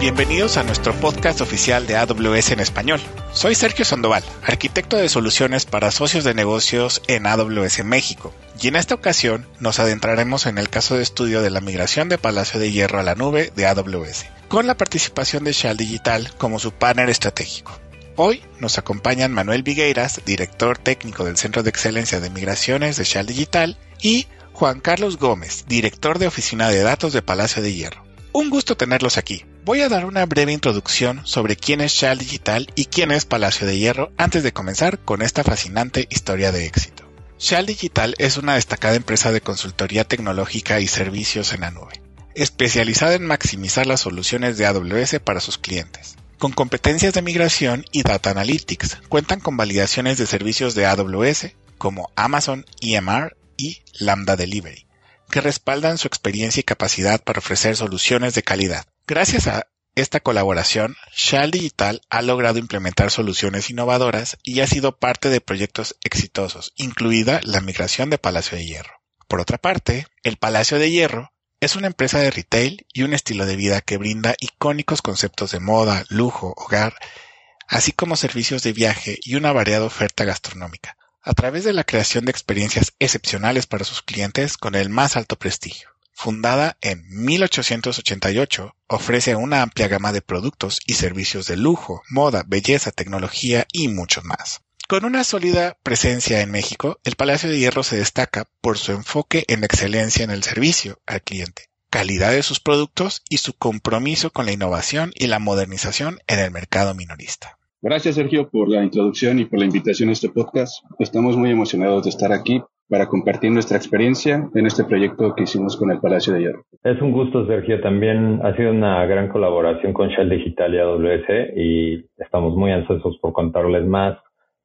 Bienvenidos a nuestro podcast oficial de AWS en español. Soy Sergio Sandoval, arquitecto de soluciones para socios de negocios en AWS México. Y en esta ocasión nos adentraremos en el caso de estudio de la migración de Palacio de Hierro a la nube de AWS, con la participación de Shell Digital como su partner estratégico. Hoy nos acompañan Manuel Vigueiras, director técnico del Centro de Excelencia de Migraciones de Shell Digital, y Juan Carlos Gómez, director de Oficina de Datos de Palacio de Hierro. Un gusto tenerlos aquí. Voy a dar una breve introducción sobre quién es Shell Digital y quién es Palacio de Hierro antes de comenzar con esta fascinante historia de éxito. Shell Digital es una destacada empresa de consultoría tecnológica y servicios en la nube, especializada en maximizar las soluciones de AWS para sus clientes. Con competencias de migración y data analytics, cuentan con validaciones de servicios de AWS como Amazon EMR y Lambda Delivery que respaldan su experiencia y capacidad para ofrecer soluciones de calidad. Gracias a esta colaboración, Shell Digital ha logrado implementar soluciones innovadoras y ha sido parte de proyectos exitosos, incluida la migración de Palacio de Hierro. Por otra parte, el Palacio de Hierro es una empresa de retail y un estilo de vida que brinda icónicos conceptos de moda, lujo, hogar, así como servicios de viaje y una variada oferta gastronómica a través de la creación de experiencias excepcionales para sus clientes con el más alto prestigio. Fundada en 1888, ofrece una amplia gama de productos y servicios de lujo, moda, belleza, tecnología y mucho más. Con una sólida presencia en México, el Palacio de Hierro se destaca por su enfoque en excelencia en el servicio al cliente, calidad de sus productos y su compromiso con la innovación y la modernización en el mercado minorista. Gracias, Sergio, por la introducción y por la invitación a este podcast. Estamos muy emocionados de estar aquí para compartir nuestra experiencia en este proyecto que hicimos con el Palacio de Hierro. Es un gusto, Sergio. También ha sido una gran colaboración con Shell Digital y AWS y estamos muy ansiosos por contarles más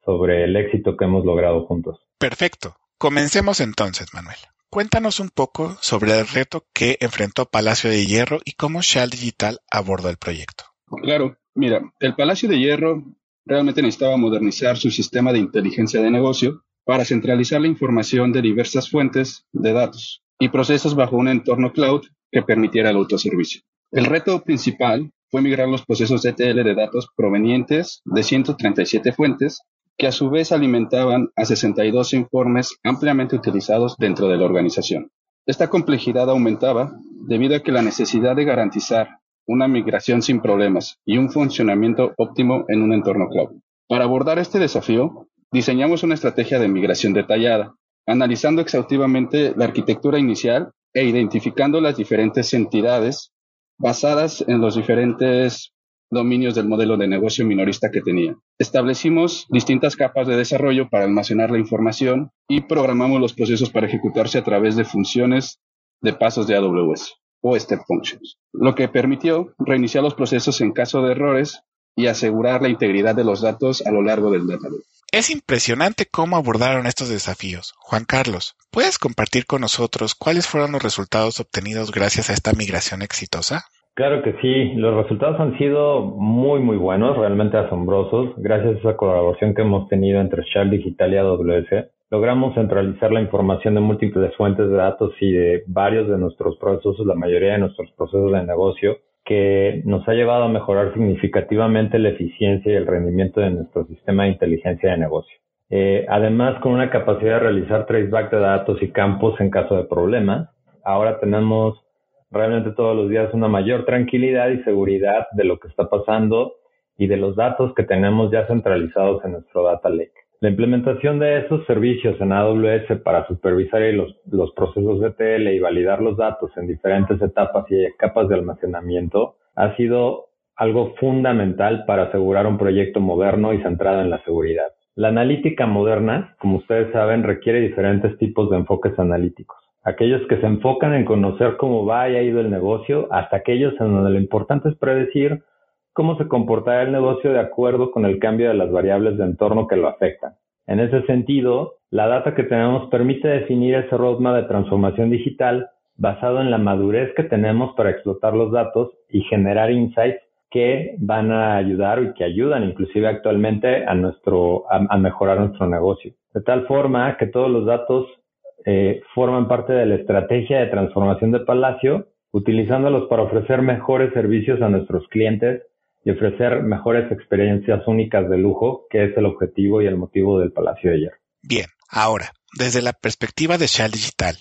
sobre el éxito que hemos logrado juntos. Perfecto. Comencemos entonces, Manuel. Cuéntanos un poco sobre el reto que enfrentó Palacio de Hierro y cómo Shell Digital abordó el proyecto. Claro, Mira, el Palacio de Hierro realmente necesitaba modernizar su sistema de inteligencia de negocio para centralizar la información de diversas fuentes de datos y procesos bajo un entorno cloud que permitiera el autoservicio. El reto principal fue migrar los procesos ETL de datos provenientes de 137 fuentes que a su vez alimentaban a 62 informes ampliamente utilizados dentro de la organización. Esta complejidad aumentaba debido a que la necesidad de garantizar una migración sin problemas y un funcionamiento óptimo en un entorno cloud. Para abordar este desafío, diseñamos una estrategia de migración detallada, analizando exhaustivamente la arquitectura inicial e identificando las diferentes entidades basadas en los diferentes dominios del modelo de negocio minorista que tenía. Establecimos distintas capas de desarrollo para almacenar la información y programamos los procesos para ejecutarse a través de funciones de pasos de AWS o step functions, lo que permitió reiniciar los procesos en caso de errores y asegurar la integridad de los datos a lo largo del database. Es impresionante cómo abordaron estos desafíos. Juan Carlos, ¿puedes compartir con nosotros cuáles fueron los resultados obtenidos gracias a esta migración exitosa? Claro que sí, los resultados han sido muy muy buenos, realmente asombrosos, gracias a esa colaboración que hemos tenido entre Shell Digital y AWS logramos centralizar la información de múltiples fuentes de datos y de varios de nuestros procesos, la mayoría de nuestros procesos de negocio, que nos ha llevado a mejorar significativamente la eficiencia y el rendimiento de nuestro sistema de inteligencia de negocio. Eh, además, con una capacidad de realizar traceback de datos y campos en caso de problemas, ahora tenemos realmente todos los días una mayor tranquilidad y seguridad de lo que está pasando y de los datos que tenemos ya centralizados en nuestro data lake. La implementación de esos servicios en AWS para supervisar los, los procesos de TL y validar los datos en diferentes etapas y capas de almacenamiento ha sido algo fundamental para asegurar un proyecto moderno y centrado en la seguridad. La analítica moderna, como ustedes saben, requiere diferentes tipos de enfoques analíticos. Aquellos que se enfocan en conocer cómo va y ha ido el negocio, hasta aquellos en donde lo importante es predecir cómo se comportará el negocio de acuerdo con el cambio de las variables de entorno que lo afectan. En ese sentido, la data que tenemos permite definir ese roadmap de transformación digital basado en la madurez que tenemos para explotar los datos y generar insights que van a ayudar y que ayudan inclusive actualmente a nuestro a, mejorar nuestro negocio. De tal forma que todos los datos eh, forman parte de la estrategia de transformación de Palacio utilizándolos para ofrecer mejores servicios a nuestros clientes y ofrecer mejores experiencias únicas de lujo, que es el objetivo y el motivo del Palacio de Hierro. Bien, ahora, desde la perspectiva de Shell Digital,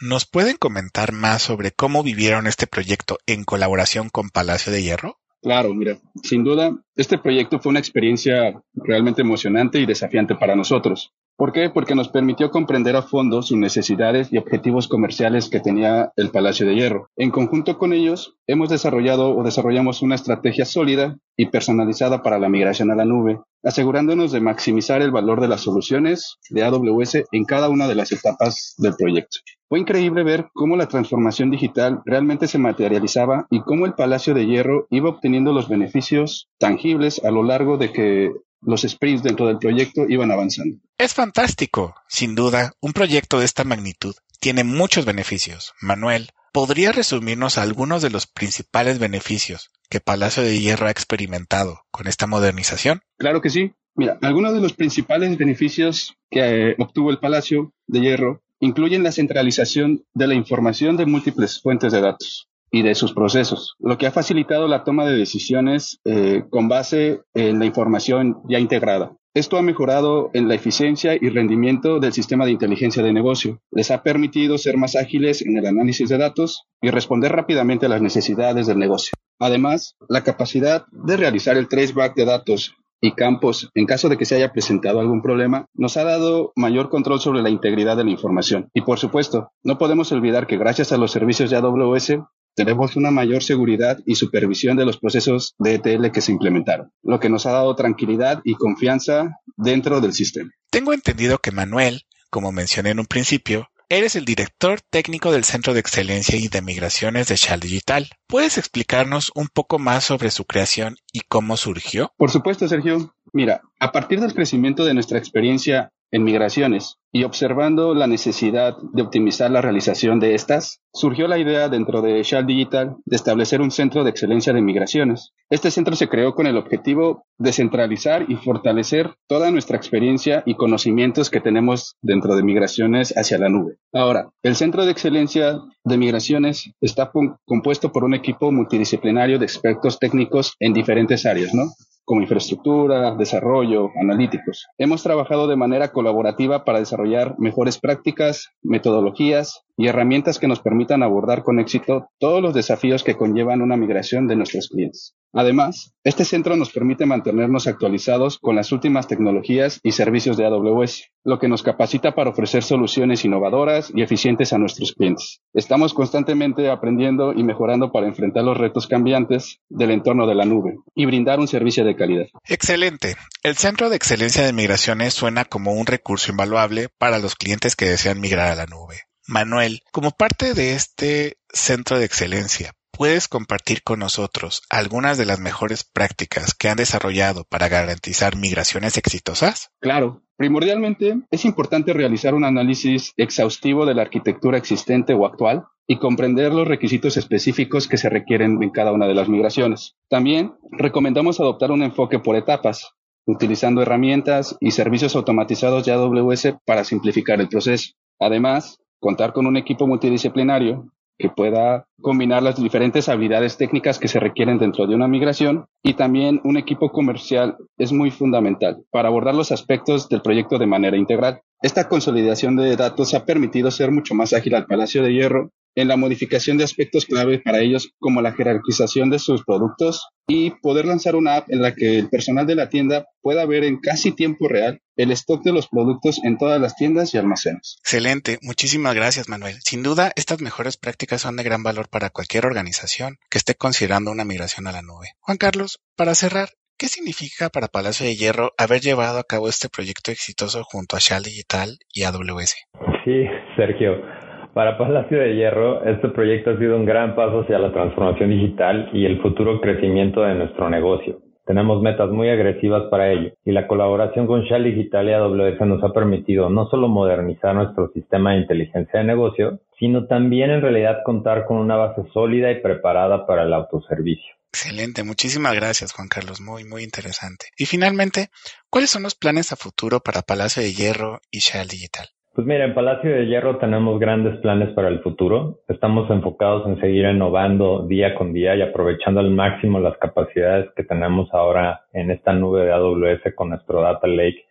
¿nos pueden comentar más sobre cómo vivieron este proyecto en colaboración con Palacio de Hierro? Claro, mira, sin duda, este proyecto fue una experiencia realmente emocionante y desafiante para nosotros. ¿Por qué? Porque nos permitió comprender a fondo sus necesidades y objetivos comerciales que tenía el Palacio de Hierro. En conjunto con ellos, hemos desarrollado o desarrollamos una estrategia sólida y personalizada para la migración a la nube, asegurándonos de maximizar el valor de las soluciones de AWS en cada una de las etapas del proyecto. Fue increíble ver cómo la transformación digital realmente se materializaba y cómo el Palacio de Hierro iba obteniendo los beneficios tangibles a lo largo de que los sprints dentro del proyecto iban avanzando. Es fantástico. Sin duda, un proyecto de esta magnitud tiene muchos beneficios. Manuel, ¿podría resumirnos algunos de los principales beneficios que Palacio de Hierro ha experimentado con esta modernización? Claro que sí. Mira, algunos de los principales beneficios que eh, obtuvo el Palacio de Hierro incluyen la centralización de la información de múltiples fuentes de datos y de sus procesos, lo que ha facilitado la toma de decisiones eh, con base en la información ya integrada. Esto ha mejorado en la eficiencia y rendimiento del sistema de inteligencia de negocio. Les ha permitido ser más ágiles en el análisis de datos y responder rápidamente a las necesidades del negocio. Además, la capacidad de realizar el traceback de datos y campos en caso de que se haya presentado algún problema, nos ha dado mayor control sobre la integridad de la información. Y por supuesto, no podemos olvidar que gracias a los servicios de AWS tenemos una mayor seguridad y supervisión de los procesos de ETL que se implementaron, lo que nos ha dado tranquilidad y confianza dentro del sistema. Tengo entendido que Manuel, como mencioné en un principio, eres el director técnico del Centro de Excelencia y de Migraciones de Shell Digital. ¿Puedes explicarnos un poco más sobre su creación y cómo surgió? Por supuesto, Sergio. Mira, a partir del crecimiento de nuestra experiencia en migraciones y observando la necesidad de optimizar la realización de estas, surgió la idea dentro de Shell Digital de establecer un centro de excelencia de migraciones. Este centro se creó con el objetivo de centralizar y fortalecer toda nuestra experiencia y conocimientos que tenemos dentro de migraciones hacia la nube. Ahora, el centro de excelencia de migraciones está compuesto por un equipo multidisciplinario de expertos técnicos en diferentes áreas, ¿no? Como infraestructura, desarrollo, analíticos. Hemos trabajado de manera colaborativa para desarrollar mejores prácticas, metodologías y herramientas que nos permitan abordar con éxito todos los desafíos que conllevan una migración de nuestros clientes. Además, este centro nos permite mantenernos actualizados con las últimas tecnologías y servicios de AWS, lo que nos capacita para ofrecer soluciones innovadoras y eficientes a nuestros clientes. Estamos constantemente aprendiendo y mejorando para enfrentar los retos cambiantes del entorno de la nube y brindar un servicio de calidad. Excelente. El Centro de Excelencia de Migraciones suena como un recurso invaluable para los clientes que desean migrar a la nube. Manuel, como parte de este centro de excelencia, ¿puedes compartir con nosotros algunas de las mejores prácticas que han desarrollado para garantizar migraciones exitosas? Claro. Primordialmente, es importante realizar un análisis exhaustivo de la arquitectura existente o actual y comprender los requisitos específicos que se requieren en cada una de las migraciones. También recomendamos adoptar un enfoque por etapas, utilizando herramientas y servicios automatizados de AWS para simplificar el proceso. Además, contar con un equipo multidisciplinario que pueda combinar las diferentes habilidades técnicas que se requieren dentro de una migración y también un equipo comercial es muy fundamental para abordar los aspectos del proyecto de manera integral. Esta consolidación de datos ha permitido ser mucho más ágil al Palacio de Hierro en la modificación de aspectos clave para ellos como la jerarquización de sus productos y poder lanzar una app en la que el personal de la tienda pueda ver en casi tiempo real el stock de los productos en todas las tiendas y almacenes. Excelente, muchísimas gracias Manuel. Sin duda, estas mejores prácticas son de gran valor para cualquier organización que esté considerando una migración a la nube. Juan Carlos, para cerrar, ¿qué significa para Palacio de Hierro haber llevado a cabo este proyecto exitoso junto a Shell Digital y AWS? Sí, Sergio. Para Palacio de Hierro, este proyecto ha sido un gran paso hacia la transformación digital y el futuro crecimiento de nuestro negocio. Tenemos metas muy agresivas para ello y la colaboración con Shell Digital y AWS nos ha permitido no solo modernizar nuestro sistema de inteligencia de negocio, sino también en realidad contar con una base sólida y preparada para el autoservicio. Excelente, muchísimas gracias Juan Carlos, muy muy interesante. Y finalmente, ¿cuáles son los planes a futuro para Palacio de Hierro y Shell Digital? Pues mira, en Palacio de Hierro tenemos grandes planes para el futuro. Estamos enfocados en seguir innovando día con día y aprovechando al máximo las capacidades que tenemos ahora en esta nube de AWS con nuestro Data Lake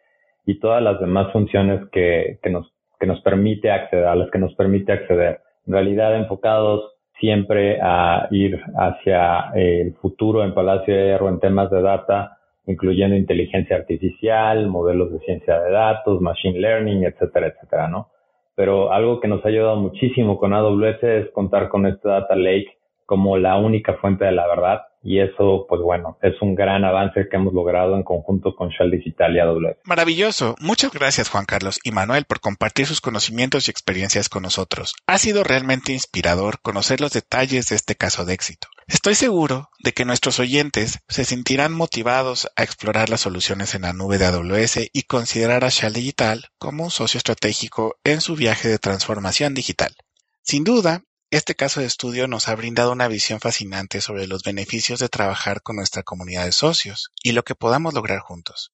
y todas las demás funciones que, que, nos, que nos permite acceder, a las que nos permite acceder. En realidad enfocados siempre a ir hacia el futuro en Palacio de Hierro en temas de data, incluyendo inteligencia artificial, modelos de ciencia de datos, machine learning, etcétera, etcétera, ¿no? Pero algo que nos ha ayudado muchísimo con AWS es contar con este data lake como la única fuente de la verdad y eso, pues bueno, es un gran avance que hemos logrado en conjunto con Shell Digital y AWS. Maravilloso. Muchas gracias Juan Carlos y Manuel por compartir sus conocimientos y experiencias con nosotros. Ha sido realmente inspirador conocer los detalles de este caso de éxito. Estoy seguro de que nuestros oyentes se sentirán motivados a explorar las soluciones en la nube de AWS y considerar a Shell Digital como un socio estratégico en su viaje de transformación digital. Sin duda, este caso de estudio nos ha brindado una visión fascinante sobre los beneficios de trabajar con nuestra comunidad de socios y lo que podamos lograr juntos.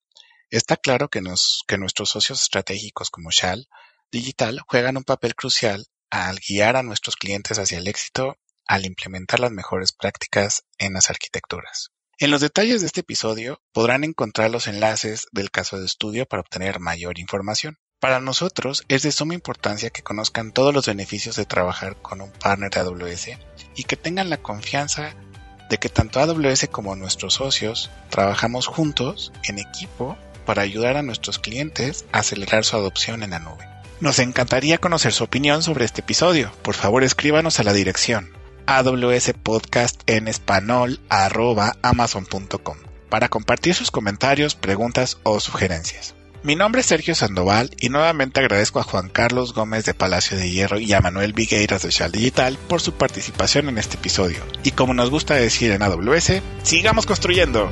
Está claro que, nuestros socios estratégicos como Shell Digital juegan un papel crucial al guiar a nuestros clientes hacia el éxito al implementar las mejores prácticas en las arquitecturas. En los detalles de este episodio podrán encontrar los enlaces del caso de estudio para obtener mayor información. Para nosotros es de suma importancia que conozcan todos los beneficios de trabajar con un partner de AWS y que tengan la confianza de que tanto AWS como nuestros socios trabajamos juntos en equipo para ayudar a nuestros clientes a acelerar su adopción en la nube. Nos encantaría conocer su opinión sobre este episodio. Por favor escríbanos a la dirección amazon.com para compartir sus comentarios, preguntas o sugerencias. Mi nombre es Sergio Sandoval y nuevamente agradezco a Juan Carlos Gómez de Palacio de Hierro y a Manuel Vigueiras de Digital por su participación en este episodio. Y como nos gusta decir en AWS, sigamos construyendo.